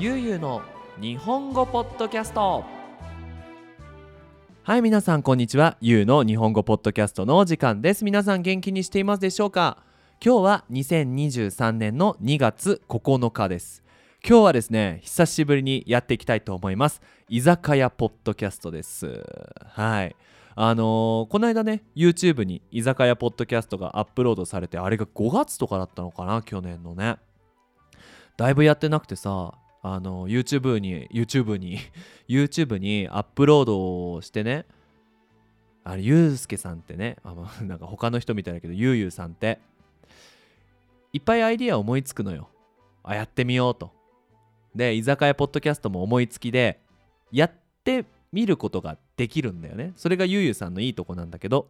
ゆうゆうの日本語ポッドキャスト。はい皆さんこんにちは。ゆうの日本語ポッドキャストのお時間です。皆さん元気にしていますでしょうか？今日は2023年の2月9日です。今日はですね久しぶりにやっていきたいと思います。居酒屋ポッドキャストです。はい。あのー、この間ね YouTube に居酒屋ポッドキャストがアップロードされてあれが5月とかだったのかな？去年のね。だいぶやってなくてさあの YouTube に YouTube に YouTube にアップロードをしてね。あれゆうすけさんってねあ なんか他の人みたいだけどゆうゆうさんって。いっぱいアイディア思いつくのよ。あやってみようと。で居酒屋ポッドキャストも思いつきでやって見ることができるんだよね。それがゆうゆうさんのいいとこなんだけど。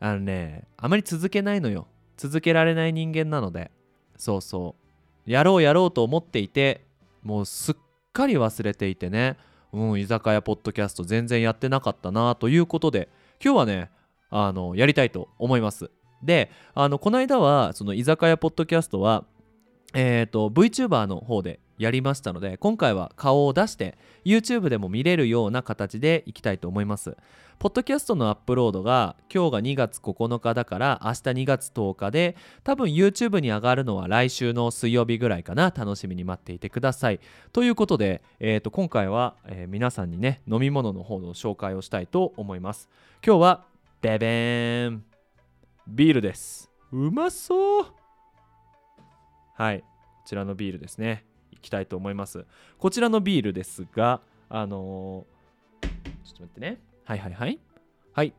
あのねあまり続けないのよ。続けられない人間なので。そうそう。やろうやろうと思っていてもうすっかり忘れていてね。うん居酒屋ポッドキャスト全然やってなかったなということで今日はねあのやりたいと思います。であのこの間はその居酒屋ポッドキャストはえっ、ー、と VTuber の方でやりましたので今回は顔を出して YouTube でも見れるような形でいきたいと思います。ポッドキャストのアップロードが今日が2月9日だから明日2月10日で多分 YouTube に上がるのは来週の水曜日ぐらいかな。楽しみに待っていてください。ということで、えー、と今回は、えー、皆さんにね飲み物の方の紹介をしたいと思います。今日はベベーン。ビールです。うまそう。はい。こちらのビールですね。きたいと思います。こちらのビールですがあのー、ちょっと待ってね。はいはいはい。はい。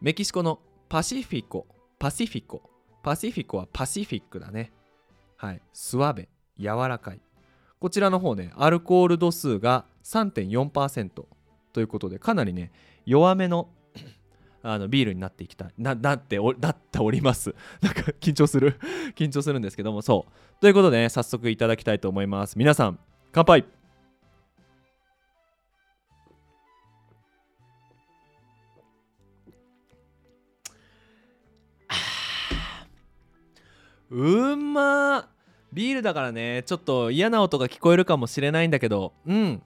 メキシコのパシフィコ。パシフィコ。パシフィコはパシフィックだね。はい。スワベ。柔らかい。こちらの方ねアルコール度数が3.4%ということでかなりね弱めのあのビールになっていきたい。ななってなっております。なんか緊張する。緊張するんですけども。そう。ということでね早速いただきたいと思います。皆さん乾杯。うんまビールだからねちょっと嫌な音が聞こえるかもしれないんだけど。うん。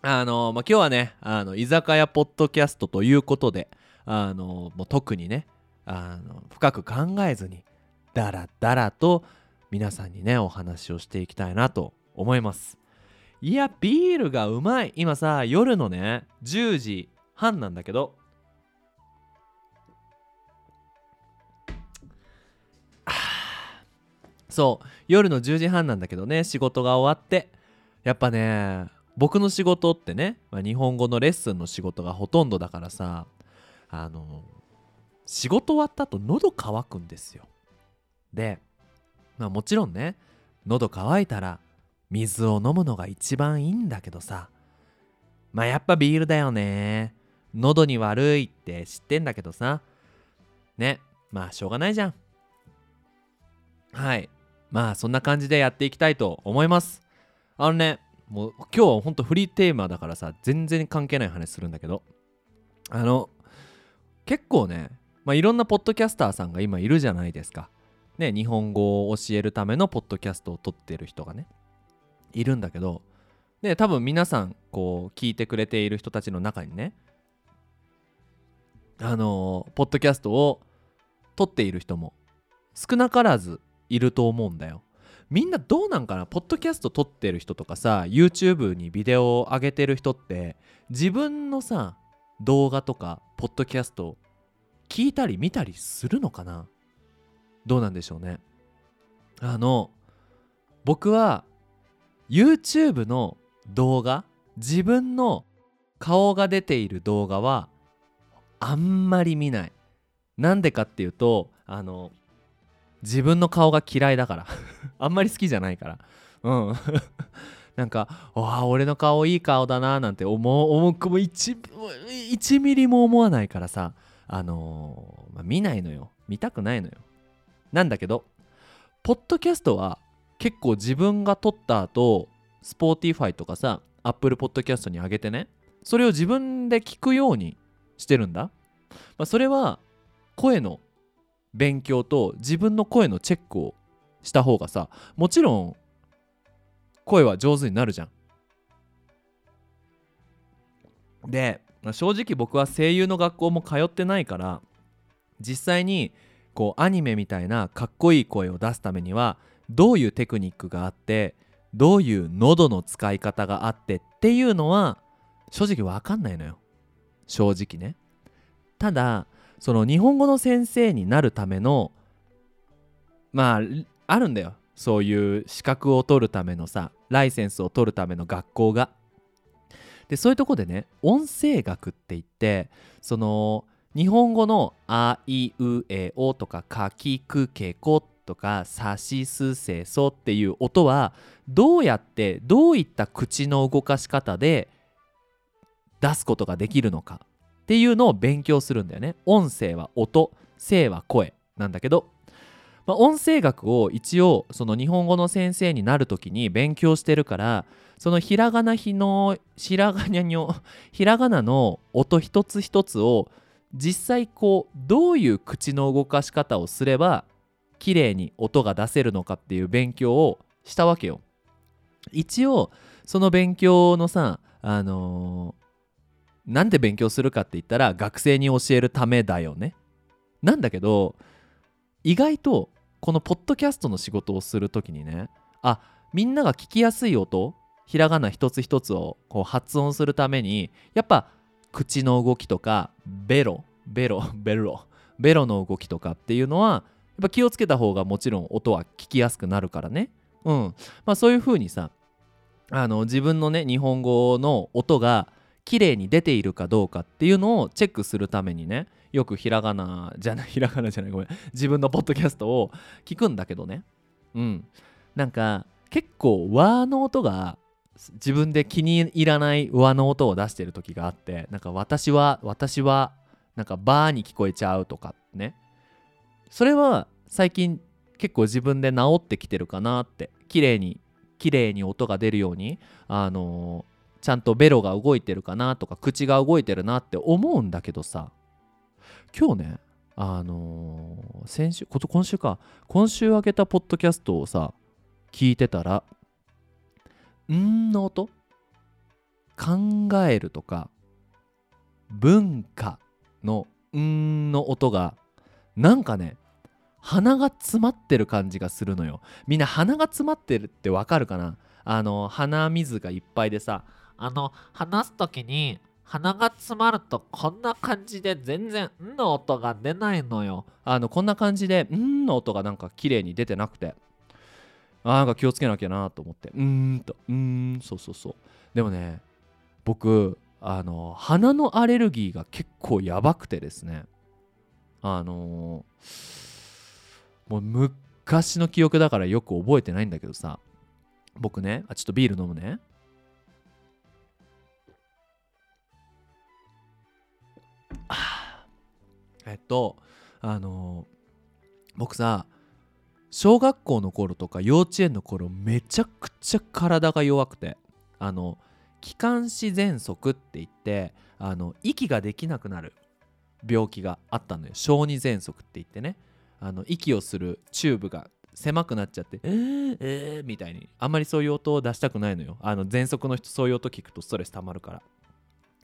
あのまあ、今日はねあの居酒屋ポッドキャストということであのもう特にねあの深く考えずにダラダラと皆さんにねお話をしていきたいなと思います。いやビールがうまい。今さ夜のね10時半なんだけど。そう夜の10時半なんだけどね仕事が終わって。やっぱね僕の仕事ってね、まあ、日本語のレッスンの仕事がほとんどだからさあの仕事終わった後喉乾くんですよ。でまあもちろんね喉乾いたら水を飲むのが一番いいんだけどさまあやっぱビールだよね。喉に悪いって知ってんだけどさねまあしょうがないじゃん。はい。まあそんな感じでやっていきたいと思います。あのねもう今日はほんとフリーテーマだからさ全然関係ない話するんだけどあの結構ね、まあ、いろんなポッドキャスターさんが今いるじゃないですか。ね、日本語を教えるためのポッドキャストを撮ってる人がね、いるんだけど、で、多分皆さん、こう、聞いてくれている人たちの中にね、あのー、ポッドキャストを撮っている人も少なからずいると思うんだよ。みんなどうなんかな？ポッドキャスト撮ってる人とかさ YouTube にビデオを上げてる人って自分のさ動画とかポッドキャスト聞いたり見たりするのかな？どうなんでしょうね。あの僕は YouTube の動画自分の顔が出ている動画はあんまり見ない。なんでかっていうとあの自分の顔が嫌いだから。あんまり好きじゃないから。うん。なんか「わあ俺の顔いい顔だな」なんて思う思うも 1, 1ミリも思わないからさあのー、まあ、見ないのよ。見たくないのよ。なんだけどポッドキャストは結構自分が撮った後 Spotify とかさ Apple Podcast に上げてねそれを自分で聞くようにしてるんだ、まあ、それは声の勉強と自分の声のチェックをした方がさもちろん声は上手になるじゃん。で正直僕は声優の学校も通ってないから実際にこうアニメみたいなかっこいい声を出すためにはどういうテクニックがあってどういう喉の使い方があってっていうのは正直わかんないのよ。正直ね。ただその日本語の先生になるためのまああるんだよ。そういう資格を取るためのさライセンスを取るための学校がでそういうとこでね音声学って言ってその日本語の「あいうえお」とか「かきくけこ」とか「さしすせそ」っていう音はどうやってどういった口の動かし方で出すことができるのかっていうのを勉強するんだよね。音声は音声は声なんだけど、まあ、音声学を一応その日本語の先生になる時に勉強してるからそのひらがなひのひらがなにょ ひらがなの音一つ一つを実際こうどういう口の動かし方をすれば綺麗に音が出せるのかっていう勉強をしたわけよ。一応その勉強のさあのー、なんで勉強するかって言ったら学生に教えるためだよね。なんだけど意外とこのポッドキャストの仕事をする時にねあみんなが聞きやすい音ひらがな一つ一つをこう発音するためにやっぱ口の動きとかベロベロ ベロベロの動きとかっていうのはやっぱ気をつけた方がもちろん音は聞きやすくなるからね。うん。まあそういう風にさあの自分のね日本語の音が綺麗に出ているかどうかっていうのをチェックするためにねよくひらがなじゃない ひらがなじゃないごめん。自分のポッドキャストを聞くんだけどね。うん。なんか結構和の音が自分で気に入らない和の音を出してる時があってなんか私は私はなんかバーに聞こえちゃうとかね。それは最近結構自分で治ってきてるかなって。綺麗に綺麗に音が出るようにあのー、ちゃんとベロが動いてるかなとか口が動いてるなって思うんだけどさ。今日ねあのー、先週こと今週か。今週開けたポッドキャストをさ聞いてたらんの音？考えるとか文化のんの音がなんかね鼻が詰まってる感じがするのよ。みんな鼻が詰まってるってわかるかな？あの鼻水がいっぱいでさあの話す時に鼻が詰まるとこんな感じで全然「ん」の音が出ないのよ。あのこんな感じで「ん」の音がなんか綺麗に出てなくて。あなんか気をつけなきゃなと思ってうーんとうーんそうそうそう。でもね僕あの鼻のアレルギーが結構やばくてですね。あの、もう昔の記憶だからよく覚えてないんだけどさ。僕ねあちょっとビール飲むね。えっとあの、僕さ小学校の頃とか幼稚園の頃めちゃくちゃ体が弱くてあの気管支喘息って言ってあの息ができなくなる病気があったのよ。小児喘息って言ってね。あの息をするチューブが狭くなっちゃってえー、えー、みたいに。あんまりそういう音を出したくないのよ。あの喘息の人そういう音聞くとストレス溜まるから。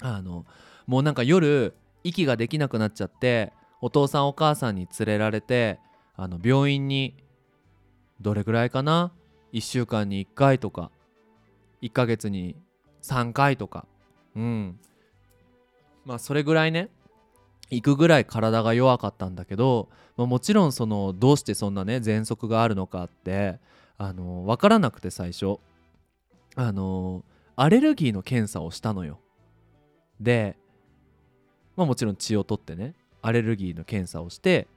あのもうなんか夜息ができなくなっちゃってお父さんお母さんに連れられてあの病院にどれぐらいかな？1週間に1回とか1ヶ月に3回とか。うん。まあそれぐらいね行くぐらい体が弱かったんだけど、まあ、もちろんそのどうしてそんなね喘息があるのかってあの分からなくて最初。あのアレルギーの検査をしたのよ。で、まあ、もちろん血を取ってねアレルギーの検査をして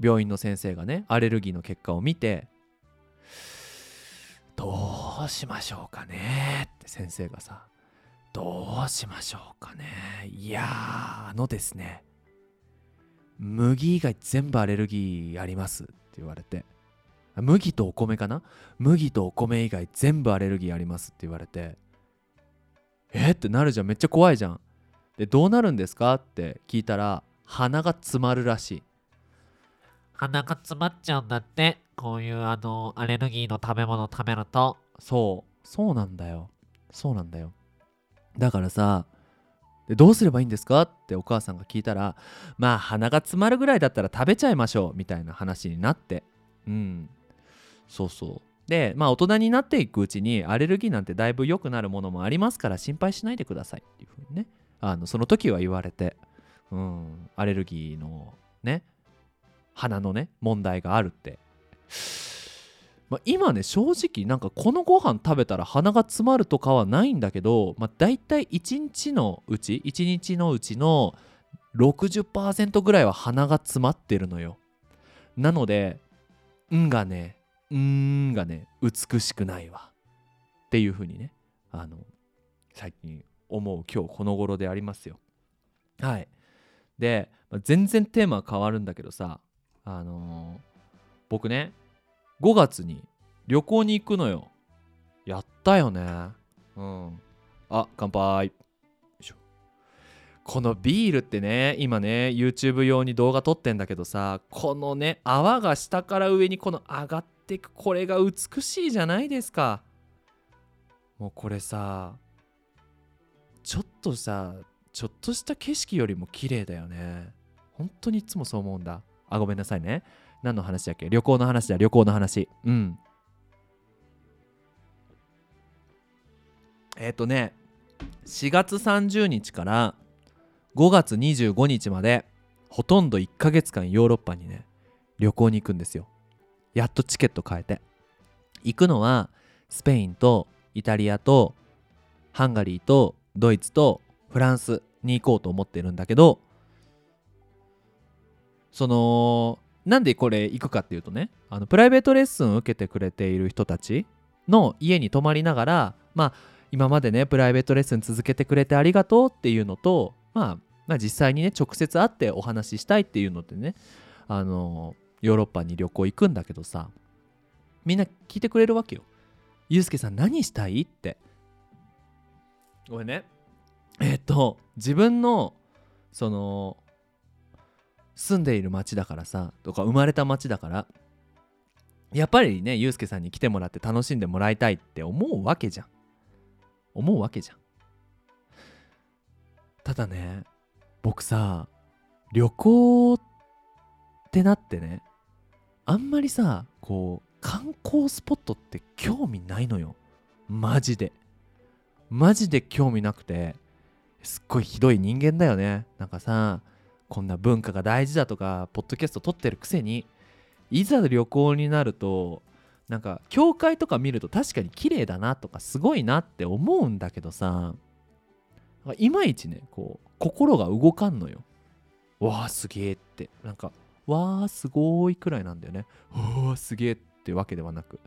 病院の先生がねアレルギーの結果を見てどうしましょうかねって先生がさどうしましょうかね。いやあのですね麦以外全部アレルギーありますって言われて麦とお米かな？麦とお米以外全部アレルギーありますって言われてえってなるじゃん。めっちゃ怖いじゃん。でどうなるんですか？って聞いたら鼻が詰まるらしい。鼻が詰まっちゃうんだって。こういうあのアレルギーの食べ物食べると。そう。そうなんだよ。そうなんだよ。だからさでどうすればいいんですか？ってお母さんが聞いたらまあ鼻が詰まるぐらいだったら食べちゃいましょうみたいな話になって。うん。そうそう。でまあ大人になっていくうちにアレルギーなんてだいぶ良くなるものもありますから心配しないでくださいっていうふうにねあのその時は言われてうんアレルギーのね鼻のね問題があるって。まあ、今ね正直なんかこのご飯食べたら鼻が詰まるとかはないんだけど、まあ、大体1日のうち1日のうちの60%ぐらいは鼻が詰まってるのよ。なので「ん」がね「ん」がね美しくないわ。っていう風にねあの最近思う今日この頃でありますよ。はい。で、まあ全然テーマは変わるんだけどさあのー僕ね5月に旅行に行くのよ。やったよね。うん。あ乾杯。このビールってね今ね YouTube 用に動画撮ってんだけどさこのね泡が下から上にこの上がってくこれが美しいじゃないですか。もうこれさちょっとさちょっとした景色よりも綺麗だよね。本当にいつもそう思うんだ。あごめんなさいね。何の話だっけ？旅行の話だ。旅行の話。うん。えっ、とね4月30日から5月25日までほとんど1ヶ月間ヨーロッパにね旅行に行くんですよ。やっとチケット変えて。行くのはスペインとイタリアとハンガリーとドイツとフランスに行こうと思ってるんだけどそのなんでこれ行くかっていうとねあのプライベートレッスンを受けてくれている人たちの家に泊まりながらまあ今までねプライベートレッスン続けてくれてありがとうっていうのと、まあ、まあ実際にね直接会ってお話ししたいっていうのってねあのヨーロッパに旅行行くんだけどさみんな聞いてくれるわけよ。ゆうすけさん何したい？って。ごめんね。えっと自分のその住んでいる町だからさとか生まれた町だからやっぱりねゆうすけさんに来てもらって楽しんでもらいたいって思うわけじゃん。思うわけじゃん。ただね僕さ旅行ってなってねあんまりさこう観光スポットって興味ないのよ。マジで。マジで興味なくてすっごいひどい人間だよね。なんかさこんな文化が大事だとかポッドキャスト撮ってるくせにいざ旅行になるとなんか教会とか見ると確かに綺麗だなとかすごいなって思うんだけどさいまいちねこう心が動かんのよ。わあすげえって。なんかわあすごいくらいなんだよね。わあすげえってわけではなく。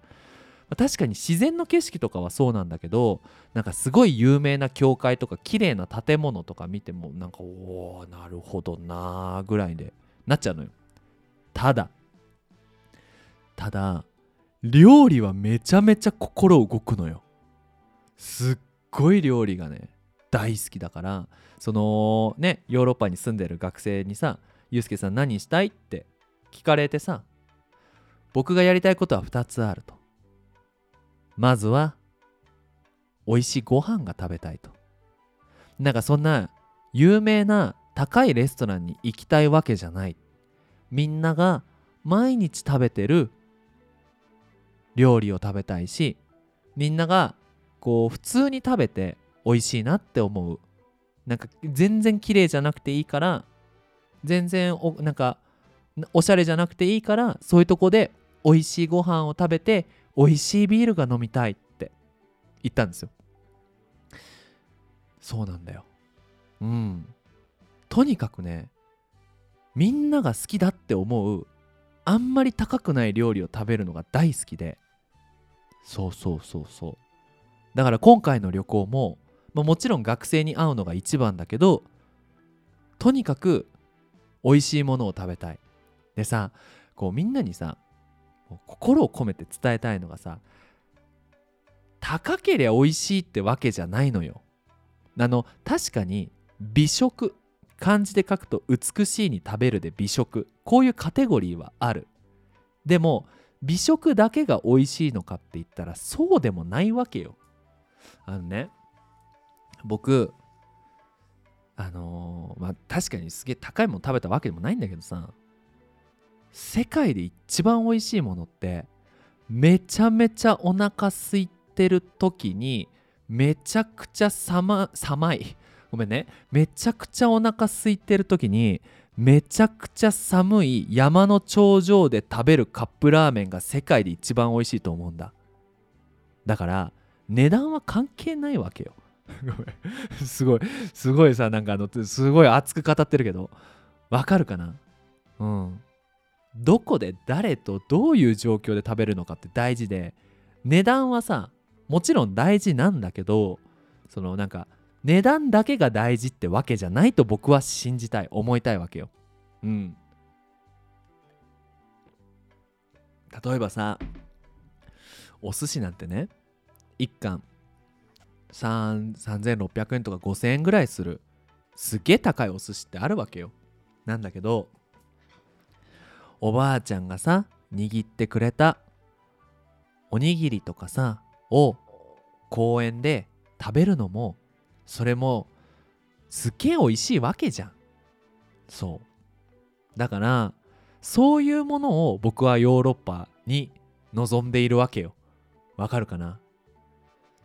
確かに自然の景色とかはそうなんだけどなんかすごい有名な教会とか綺麗な建物とか見てもなんかおーなるほどなーぐらいでなっちゃうのよただただ料理はめちゃめちゃ心動くのよすっごい料理がね大好きだからそのねヨーロッパに住んでる学生にさ「ゆうすけさん何したい?」って聞かれてさ僕がやりたいことは2つあるとまずは美味しいご飯が食べたいと。なんかそんな有名な高いレストランに行きたいわけじゃない。みんなが毎日食べてる料理を食べたいしみんながこう普通に食べて美味しいなって思う。なんか全然綺麗じゃなくていいから全然おなんかおしゃれじゃなくていいからそういうとこで美味しいご飯を食べて美味しいビールが飲みたいって言ったんですよ。そうなんだよ。うん。とにかくねみんなが好きだって思うあんまり高くない料理を食べるのが大好きで。そうそうそうそう。だから今回の旅行も、まあ、もちろん学生に会うのが一番だけどとにかく美味しいものを食べたい。でさこうみんなにさ心を込めて伝えたいのがさ高ければ美味しいってわけじゃないのよ。あの確かに美食漢字で書くと美しいに食べるで美食。こういうカテゴリーはある。でも美食だけが美味しいのかって言ったらそうでもないわけよ。あのね僕あのーまあ確かにすげえ高いもの食べたわけでもないんだけどさ世界で一番美味しいものってめちゃめちゃお腹空いてる時にめちゃくちゃ寒寒い。ごめんね。めちゃくちゃお腹空いてる時にめちゃくちゃ寒い山の頂上で食べるカップラーメンが世界で一番美味しいと思うんだ。だから値段は関係ないわけよ。すごい。すごいさなんかあのすごい熱く語ってるけど。わかるかな？うん。どこで誰とどういう状況で食べるのかって大事で値段はさもちろん大事なんだけどそのなんか値段だけが大事ってわけじゃないと僕は信じたい思いたいわけよ。うん。例えばさお寿司なんてね1貫3600円とか5000円ぐらいするすげえ高いお寿司ってあるわけよ。なんだけどおばあちゃんがさ握ってくれたおにぎりとかさを公園で食べるのもそれもすげえ美味しいわけじゃん。そう。だからそういうものを僕はヨーロッパに望んでいるわけよ。わかるかな？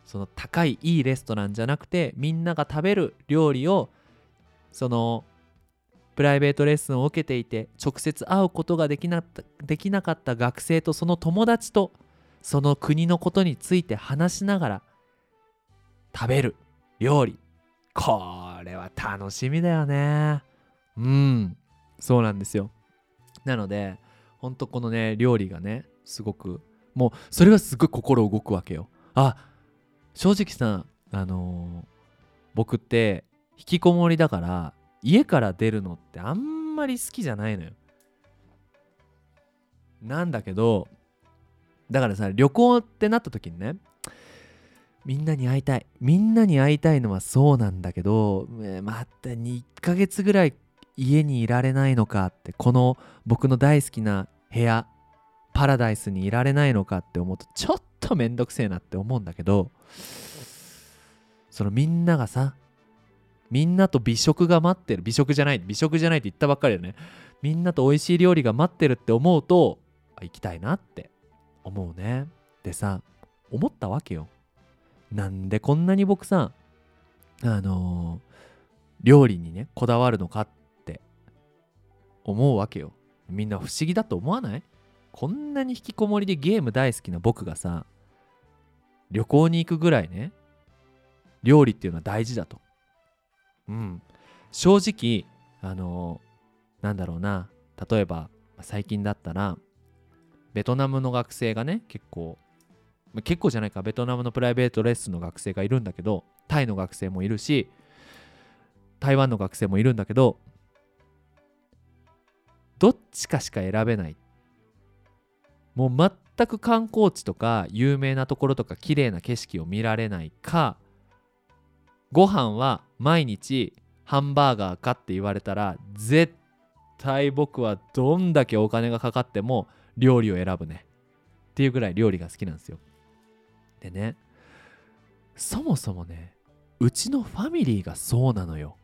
その高いいいレストランじゃなくてみんなが食べる料理をそのプライベートレッスンを受けていて直接会うことができなできなかった学生とその友達とその国のことについて話しながら食べる料理。これは楽しみだよね。うん。そうなんですよ。なのでほんとこのね料理がねすごくもうそれはすごい心動くわけよ。あ正直さあのー僕って引きこもりだから家から出るのってあんまり好きじゃないのよ。なんだけどだからさ旅行ってなった時にねみんなに会いたい。みんなに会いたいのはそうなんだけどえーまた1ヶ月ぐらい家にいられないのかってこの僕の大好きな部屋パラダイスにいられないのかって思うとちょっとめんどくせえなって思うんだけどそのみんながさみんなと美食が待ってる。美食じゃない。美食じゃないって言ったばっかりだよね。みんなと美味しい料理が待ってるって思うと行きたいなって思うね。でさ思ったわけよ。なんでこんなに僕さあのー料理にねこだわるのかって思うわけよ。みんな不思議だと思わない？こんなに引きこもりでゲーム大好きな僕がさ旅行に行くぐらいね料理っていうのは大事だと。うん。正直あのーなんだろうな。例えば最近だったらベトナムの学生がね結構結構じゃないか。ベトナムのプライベートレッスンの学生がいるんだけどタイの学生もいるし台湾の学生もいるんだけどどっちかしか選べない。もう全く観光地とか有名なところとか綺麗な景色を見られないかご飯は毎日ハンバーガーかって言われたら絶対僕はどんだけお金がかかっても料理を選ぶね。っていうぐらい料理が好きなんですよ。でねそもそもねうちのファミリーがそうなのよ。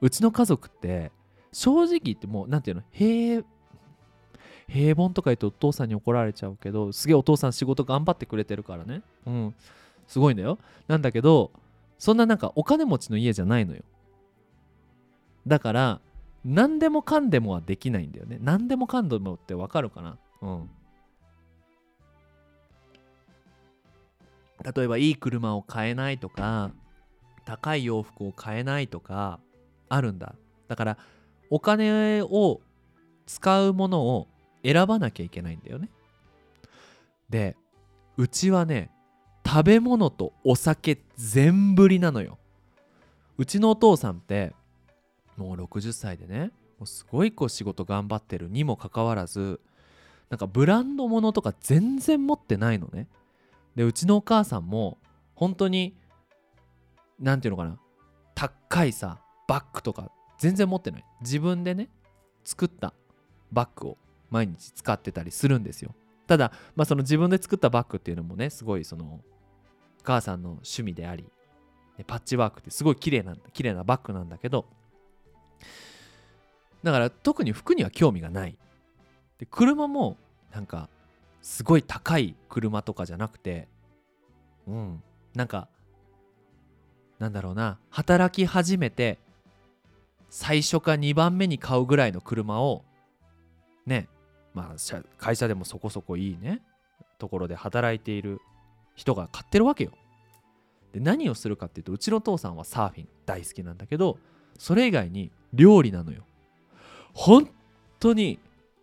うちの家族って正直言ってもうなんていうの平平凡とか言うとお父さんに怒られちゃうけどすげえお父さん仕事頑張ってくれてるからね。うんすごいんだよ。なんだけどそんななんかお金持ちの家じゃないのよ。だから何でもかんでもはできないんだよね。何でもかんでもってわかるかな？うん。例えばいい車を買えないとか高い洋服を買えないとかあるんだ。だからお金を使うものを選ばなきゃいけないんだよね。でうちはね食べ物とお酒全振りなのよ。うちのお父さんってもう60歳でねもうすごいこう仕事頑張ってるにもかかわらずなんかブランド物とか全然持ってないのね。でうちのお母さんも本当になんていうのかな高いさバッグとか全然持ってない。自分でね作ったバッグを毎日使ってたりするんですよ。ただまあその自分で作ったバッグっていうのもねすごいその母さんの趣味でありでパッチワークってすごい綺麗な綺麗なバッグなんだけどだから特に服には興味がない。で車もなんかすごい高い車とかじゃなくてうんなんかなんだろうな働き始めて最初か2番目に買うぐらいの車をねまあ会社でもそこそこいいねところで働いている人が買ってるわけよ。で何をするかっていうとうちの父さんはサーフィン大好きなんだけどそれ以外に料理なのよ。本当に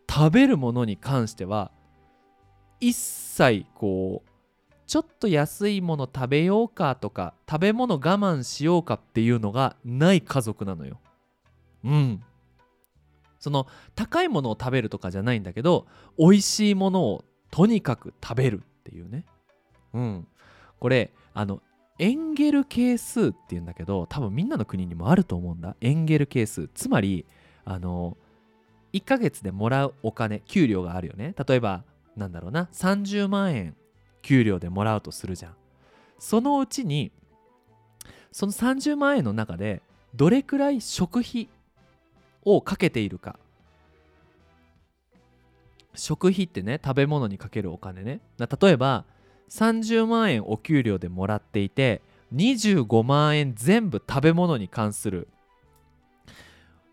食べるものに関しては一切こうちょっと安いもの食べようかとか食べ物我慢しようかっていうのがない家族なのよ。うん。その高いものを食べるとかじゃないんだけど美味しいものをとにかく食べるっていうね。うん。これあのエンゲル係数っていうんだけど多分みんなの国にもあると思うんだ。エンゲル係数。つまりあの1ヶ月でもらうお金給料があるよね。例えばなんだろうな。30万円給料でもらうとするじゃん。そのうちにその30万円の中でどれくらい食費をかけているか。食費ってね食べ物にかけるお金ね。例えば30万円お給料でもらっていて25万円全部食べ物に関する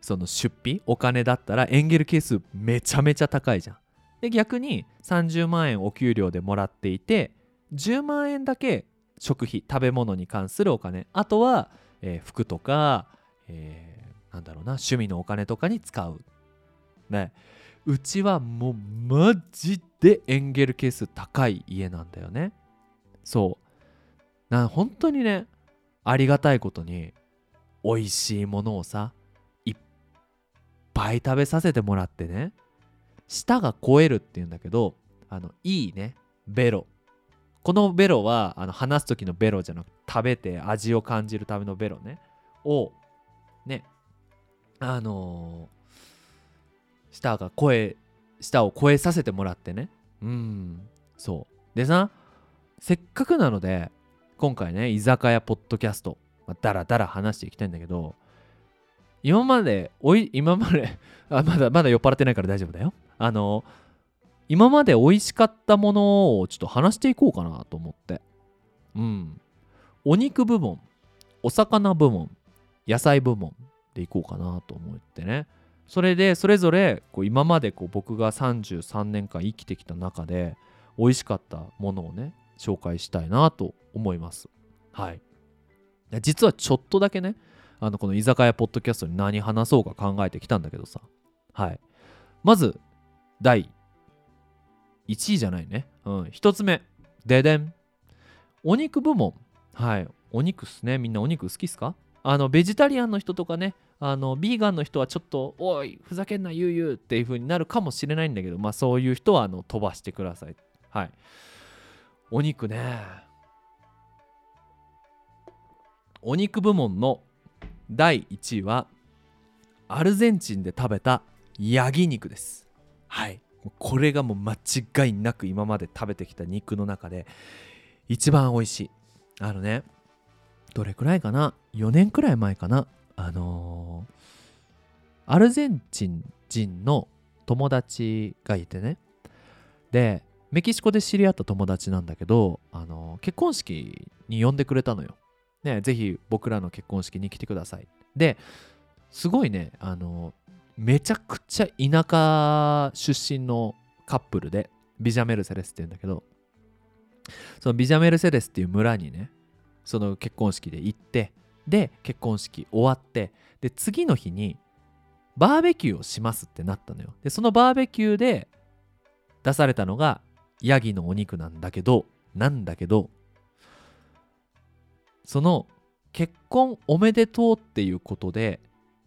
その出費お金だったらエンゲル係数めちゃめちゃ高いじゃん。で逆に30万円お給料でもらっていて10万円だけ食費食べ物に関するお金あとは、えー服とか、えーなんだろうな趣味のお金とかに使う。ねうちはもうマジでエンゲル係数高い家なんだよね。そう。な本当にねありがたいことに美味しいものをさいっぱい食べさせてもらってね舌が肥えるっていうんだけどあのいいねベロこのベロはあの話す時のベロじゃなく食べて味を感じるためのベロねをねあのー舌が声舌を超えさせてもらってね。うん。そう。でさせっかくなので今回ね居酒屋ポッドキャスト、まあ、だらだら話していきたいんだけど今までおい今まで あまだまだ酔っ払ってないから大丈夫だよ。あの今まで美味しかったものをちょっと話していこうかなと思って。うん。お肉部門お魚部門野菜部門でいこうかなと思ってね。それでそれぞれこう今までこう僕が33年間生きてきた中で美味しかったものをね紹介したいなと思います。はい。実はちょっとだけねあのこの居酒屋ポッドキャストに何話そうか考えてきたんだけどさ。はい。まず第1位じゃないね。うん。1つ目ででん。お肉部門。はい。お肉っすね。みんなお肉好きっすか？あのベジタリアンの人とかねあのビーガンの人はちょっと「おいふざけんなゆうゆう」っていう風になるかもしれないんだけどまあそういう人はあの飛ばしてください。はい。お肉ね。お肉部門の第1位はアルゼンチンで食べたヤギ肉です。はい。これがもう間違いなく今まで食べてきた肉の中で一番美味しい。あのねどれくらいかな？4年くらい前かな？あのーアルゼンチン人の友達がいてねでメキシコで知り合った友達なんだけど、あのー結婚式に呼んでくれたのよ。ね、ぜひ僕らの結婚式に来てください。ですごいね、あのーめちゃくちゃ田舎出身のカップルでビジャメルセレスって言うんだけどそのビジャメルセレスっていう村にねその結婚式で行ってで結婚式終わってで次の日にバーベキューをしますってなったのよ。でそのバーベキューで出されたのがヤギのお肉なんだけどなんだけどその結婚おめでとうっていうことで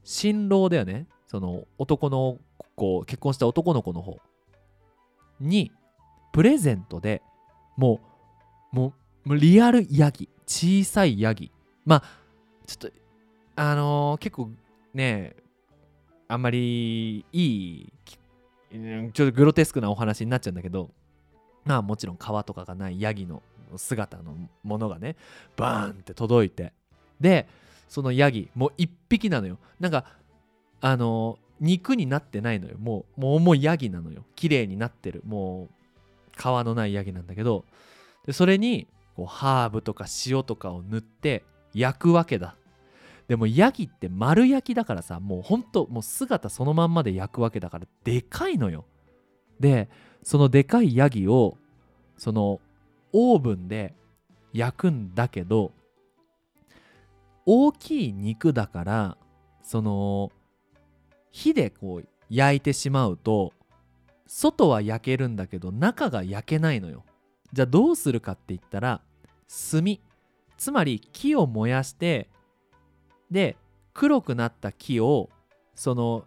新郎だよね。その男の子結婚した男の子の方。にプレゼントでもうもうリアルヤギ小さいヤギ。まあちょっとあのー結構ねあんまりいいちょっとグロテスクなお話になっちゃうんだけどまあもちろん皮とかがないヤギの姿のものがねバーンって届いてでそのヤギもう1匹なのよ。なんかあの肉になってないのよ。もうもうもうヤギなのよ。綺麗になってる。もう皮のないヤギなんだけど。でそれにハーブとか塩とかを塗って焼くわけだ。でもヤギって丸焼きだからさもうほんともう姿そのまんまで焼くわけだからでかいのよ。でそのでかいヤギをそのオーブンで焼くんだけど大きい肉だからその火でこう焼いてしまうと外は焼けるんだけど中が焼けないのよ。じゃあどうするかって言ったら炭。つまり木を燃やしてで黒くなった木をその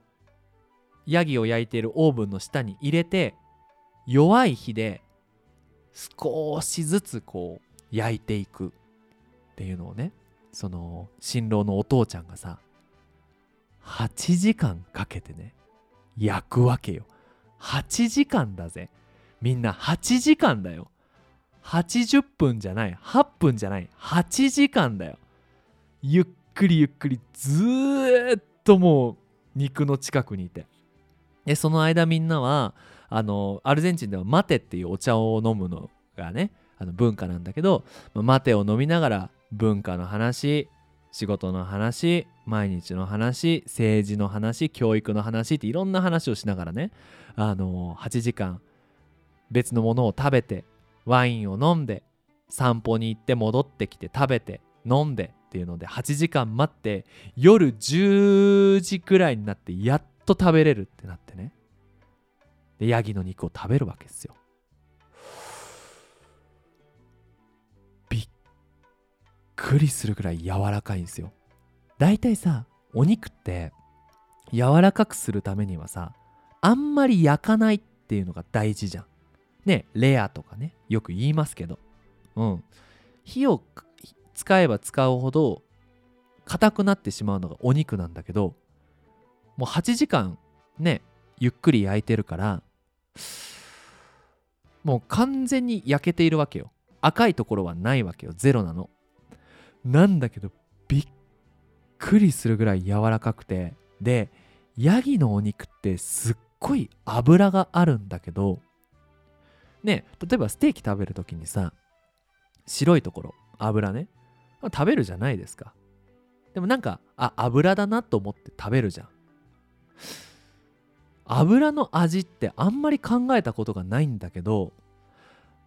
ヤギを焼いているオーブンの下に入れて弱い火で少しずつこう焼いていく。っていうのをねその新郎のお父ちゃんがさ8時間かけてね焼くわけよ。8時間だぜ。みんな8時間だよ。80分じゃない。分じゃない。8時間だよ。ゆっくりゆっくりずっともう肉の近くにいて。でその間みんなはあのアルゼンチンではマテっていうお茶を飲むのがねあの文化なんだけどマテを飲みながら文化の話仕事の話毎日の話政治の話教育の話っていろんな話をしながらねあの8時間別のものを食べてワインを飲んで散歩に行って戻ってきて食べて飲んでっていうので8時間待って夜10時くらいになってやっと食べれるってなってね。でヤギの肉を食べるわけですよ。びっくりするくらい柔らかいんですよ。だいたいさお肉って柔らかくするためにはさあんまり焼かないっていうのが大事じゃん。ねレアとかねよく言いますけど。うん。火を使えば使うほど硬くなってしまうのがお肉なんだけどもう8時間ねゆっくり焼いてるからもう完全に焼けているわけよ。赤いところはないわけよ。ゼロなの。なんだけどびっくりするぐらい柔らかくて。でヤギのお肉ってすっごい脂があるんだけどね例えばステーキ食べる時にさ白いところ油ね。食べるじゃないですか。でもなんかあ油だなと思って食べるじゃん。油の味ってあんまり考えたことがないんだけど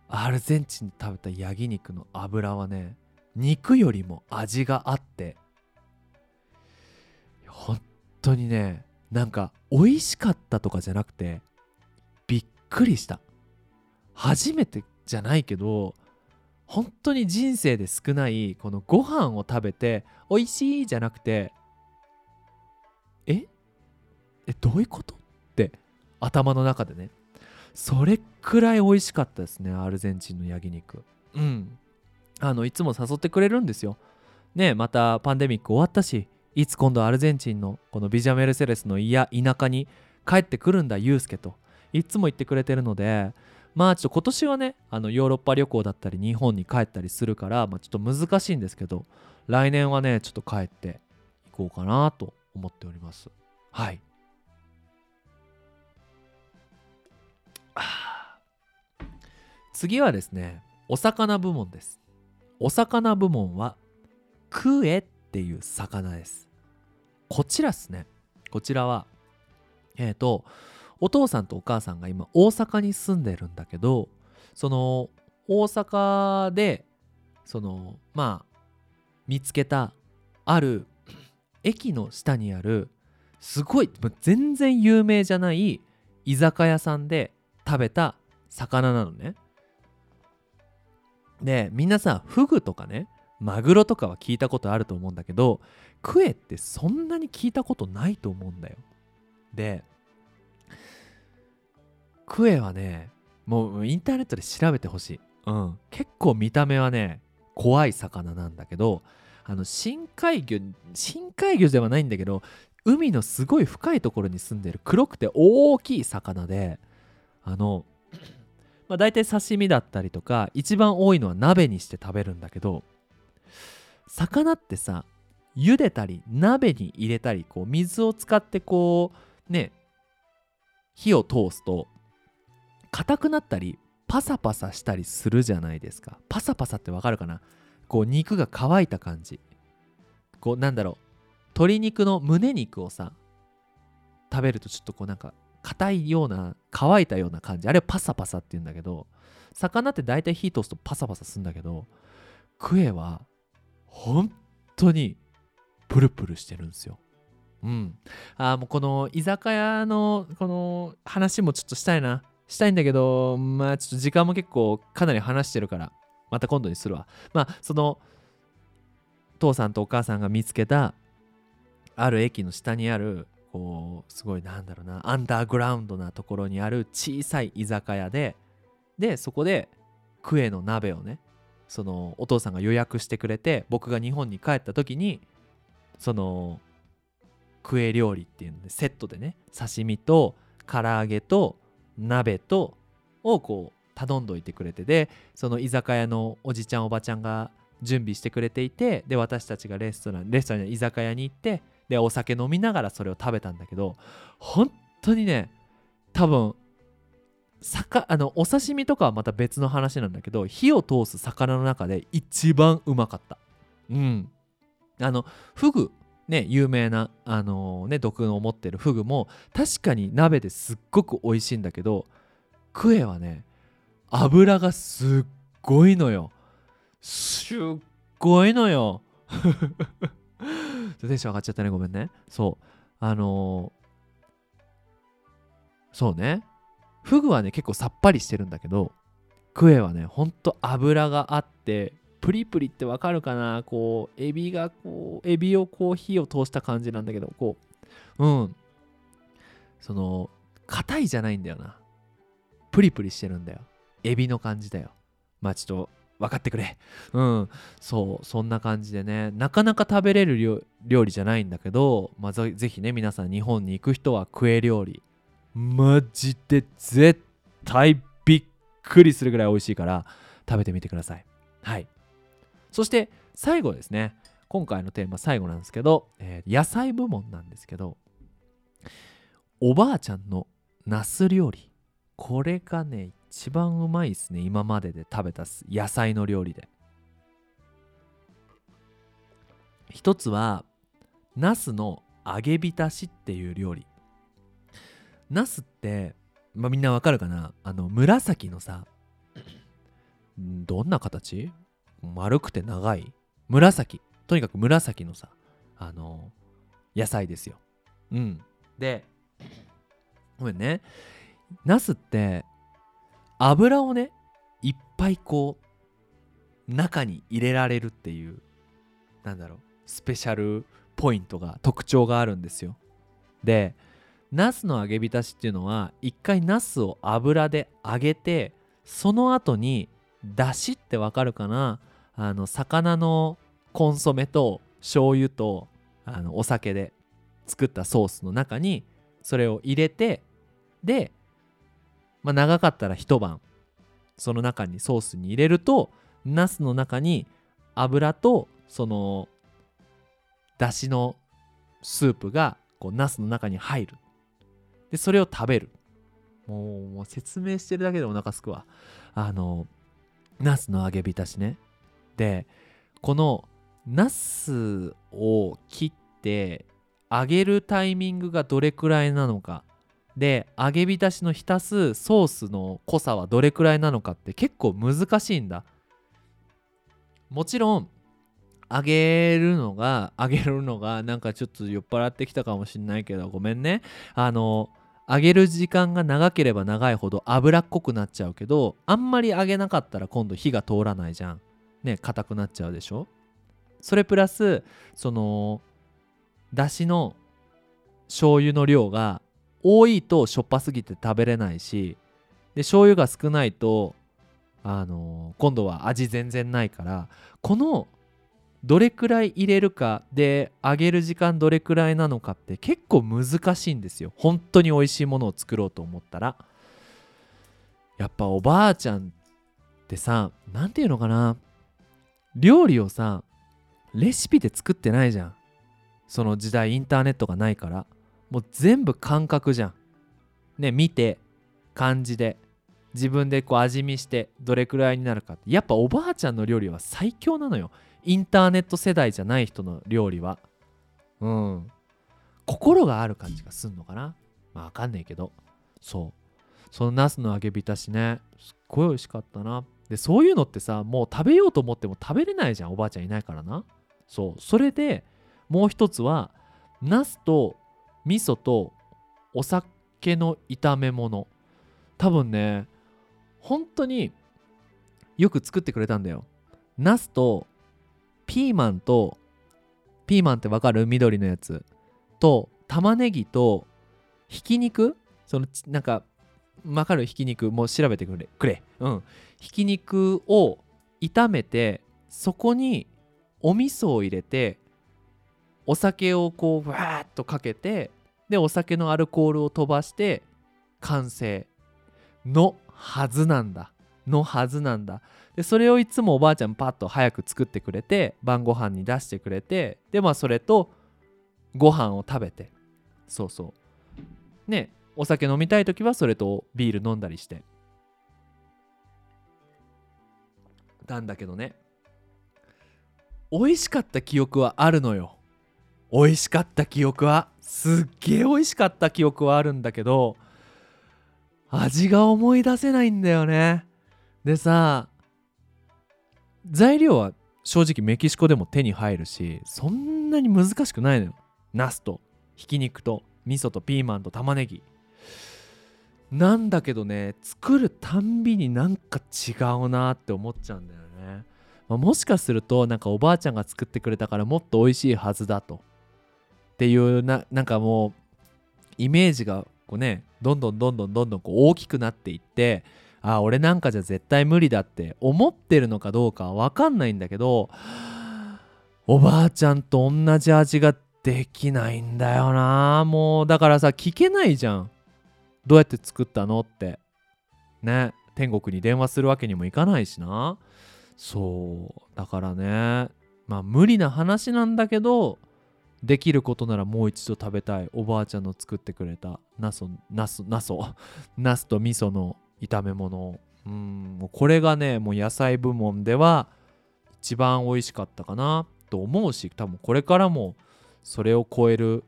アルゼンチンで食べたヤギ肉の油はね肉よりも味があって本当にねなんか美味しかったとかじゃなくてびっくりした。初めてじゃないけど本当に人生で少ないこのご飯を食べて美味しいじゃなくてえ？えどういうこと？って頭の中でね。それくらい美味しかったですねアルゼンチンのヤギ肉。うん。あのいつも誘ってくれるんですよ。ねまたパンデミック終わったしいつ今度アルゼンチンのこのビジャメルセレスのいや田舎に帰ってくるんだユうスケと。いつも言ってくれてるのでまあちょっと今年はねあのヨーロッパ旅行だったり日本に帰ったりするから、まあ、ちょっと難しいんですけど来年はねちょっと帰っていこうかなと思っております。はい。次はですねお魚部門です。お魚部門はクエっていう魚です。こちらですね。こちらはえっ、ー、とお父さんとお母さんが今大阪に住んでるんだけどその大阪でそのまあ見つけたある駅の下にあるすごい全然有名じゃない居酒屋さんで食べた魚なのね。でみんなさフグとかねマグロとかは聞いたことあると思うんだけどクエってそんなに聞いたことないと思うんだよ。でクエはねもうインターネットで調べてほしい、うん、結構見た目はね怖い魚なんだけどあの深海魚深海魚ではないんだけど海のすごい深いところに住んでる黒くて大きい魚であのまあ、大体刺身だったりとか一番多いのは鍋にして食べるんだけど魚ってさ茹でたり鍋に入れたりこう水を使ってこうね火を通すと硬くなったりパサパサしたりするじゃないですか。パサパサってわかるかな？こう肉が乾いた感じ。こうなんだろう。鶏肉の胸肉をさ食べるとちょっとこうなんか硬いような乾いたような感じ。あれはパサパサって言うんだけど魚って大体火通すとパサパサするんだけどクエは本当にプルプルしてるんですよ。うん。あもうこの居酒屋のこの話もちょっとしたいな。したいんだけどまあちょっと時間も結構かなり話してるからまた今度にするわ。まあその父さんとお母さんが見つけたある駅の下にあるこうすごいなんだろうなアンダーグラウンドなところにある小さい居酒屋ででそこでクエの鍋をねそのお父さんが予約してくれて僕が日本に帰った時にそのクエ料理っていうのでセットでね刺身と唐揚げと鍋とをこう頼んどいてくれてでその居酒屋のおじちゃんおばちゃんが準備してくれていてで私たちがレストランレストランの居酒屋に行ってでお酒飲みながらそれを食べたんだけど本当にね多分魚あのお刺身とかはまた別の話なんだけど火を通す魚の中で一番うまかった。うん。あのフグ。ね有名なあのね毒の持ってるフグも確かに鍋ですっごく美味しいんだけどクエはね油がすっごいのよ。すっごいのよ。テンション上がっちゃったねごめんね。そう。あのそうね。フグはね結構さっぱりしてるんだけどクエはねほんと油があってプリプリってわかるかな？こうエビがこうエビをこう火を通した感じなんだけどこううん。その硬いじゃないんだよな。プリプリしてるんだよ。エビの感じだよ。まあちょっと分かってくれ。うん。そうそんな感じでね。なかなか食べれる料理じゃないんだけど、まあ、ぜぜひね皆さん日本に行く人はクエ料理。マジで絶対びっくりするぐらい美味しいから食べてみてください。はい。そして最後ですね。今回のテーマ最後なんですけど、えー野菜部門なんですけどおばあちゃんのナス料理。これがね一番うまいですね。今までで食べた野菜の料理で。一つはナスの揚げ浸しっていう料理。ナスって、まあ、みんなわかるかな？あの紫のさどんな形？丸くて長い紫。とにかく紫のさあの野菜ですよ。うん。でごめんね。ナスって油をねいっぱいこう中に入れられるっていうなんだろうスペシャルポイントが特徴があるんですよ。でナスの揚げ浸しっていうのは一回ナスを油で揚げてその後にだしってわかるかな？あの魚のコンソメと醤油とあのお酒で作ったソースの中にそれを入れてで、まあ、長かったら一晩その中にソースに入れるとナスの中に油とそのだしのスープがこうナスの中に入る。でそれを食べる。もう説明してるだけでお腹すくわ。あのナスの揚げ浸しね。でこのナスを切って揚げるタイミングがどれくらいなのか。で揚げ浸しの浸すソースの濃さはどれくらいなのかって結構難しいんだ。もちろん揚げるのが揚げるのがなんかちょっと酔っ払ってきたかもしんないけどごめんね。あの揚げる時間が長ければ長いほど脂っこくなっちゃうけどあんまり揚げなかったら今度火が通らないじゃん。ね硬くなっちゃうでしょ？それプラスそのだしの醤油の量が多いとしょっぱすぎて食べれないしで醤油が少ないとあの今度は味全然ないからこのどれくらい入れるかで揚げる時間どれくらいなのかって結構難しいんですよ。本当に美味しいものを作ろうと思ったら。やっぱおばあちゃんってさ何て言うのかな。料理をさレシピで作ってないじゃん。その時代インターネットがないから。もう全部感覚じゃん。ね見て感じで。自分でこう味見してどれくらいになるかっやっぱおばあちゃんの料理は最強なのよ。インターネット世代じゃない人の料理は。うん。心がある感じがすんのかな。まあわかんないけど。そう。そのナスの揚げ浸しね。すっごい美味しかったな。でそういうのってさもう食べようと思っても食べれないじゃん。おばあちゃんいないからな。そう。それでもう一つはナスと味噌とお酒の炒め物。多分ね本当によく作ってくれたんだよ。ナスとピーマンとピーマンってわかる緑のやつと玉ねぎとひき肉？そのなんかわかるひき肉もう調べてくれくれ。うん。ひき肉を炒めてそこにお味噌を入れてお酒をこうわーっとかけてでお酒のアルコールを飛ばして完成。のはずなんだ。のはずなんだ。でそれをいつもおばあちゃんパッと早く作ってくれて晩ご飯に出してくれてでまあそれとご飯を食べて。そうそう。ねお酒飲みたい時はそれとビール飲んだりして。なんだけどね。美味しかった記憶はあるのよ。美味しかった記憶はすっげえ美味しかった記憶はあるんだけど味が思い出せないんだよね。でさ材料は正直メキシコでも手に入るしそんなに難しくないのよ。ナスとひき肉と味噌とピーマンと玉ねぎ。なんだけどね作るたんびになんか違うなって思っちゃうんだよね、まあ、もしかするとなんかおばあちゃんが作ってくれたからもっと美味しいはずだと。っていうななんかもうイメージがこうねどんどんどんどんどんどんこう大きくなっていってああ俺なんかじゃ絶対無理だって思ってるのかどうかは分かんないんだけどおばあちゃんと同じ味ができないんだよな。もうだからさ聞けないじゃん。どうやって作ったのって。ね天国に電話するわけにもいかないしな。そう。だからねまあ無理な話なんだけどできることならもう一度食べたい。おばあちゃんの作ってくれた。ナスナスナス ナスと味噌の炒め物うんもうこれがねもう野菜部門では一番美味しかったかな。と思うし多分これからもそれを超える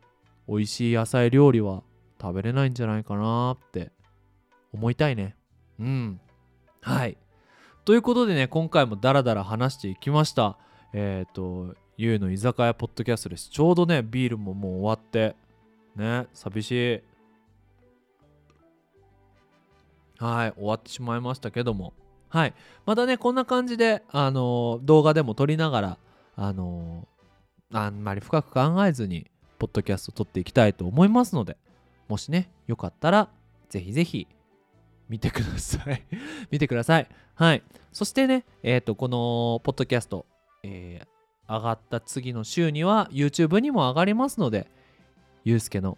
美味しい野菜料理は食べれないんじゃないかなって思いたいね。うん。はい。ということでね今回もダラダラ話していきました。えっ、ー、とゆうの居酒屋ポッドキャストです。ちょうどねビールももう終わって。ね寂しい。はい終わってしまいましたけども。はいまたねこんな感じであのー、動画でも撮りながらあのー、あんまり深く考えずにポッドキャスト撮っていきたいと思いますのでもしねよかったらぜひぜひ見てください。見てください。はい。そしてねえっ、ー、とこのポッドキャスト、えー、上がった次の週には YouTube にも上がりますのでゆうすけの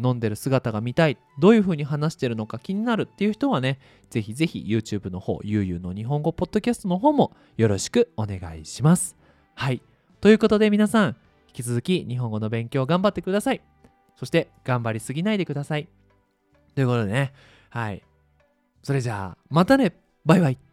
飲んでる姿が見たい。どういう風に話してるのか気になるっていう人はねぜひぜひ YouTube の方ゆうゆうの日本語ポッドキャストの方もよろしくお願いします。はい。ということで皆さん引き続き日本語の勉強頑張ってください。そして頑張りすぎないでください。ということでね。はい。それじゃあまたね。バイバイ。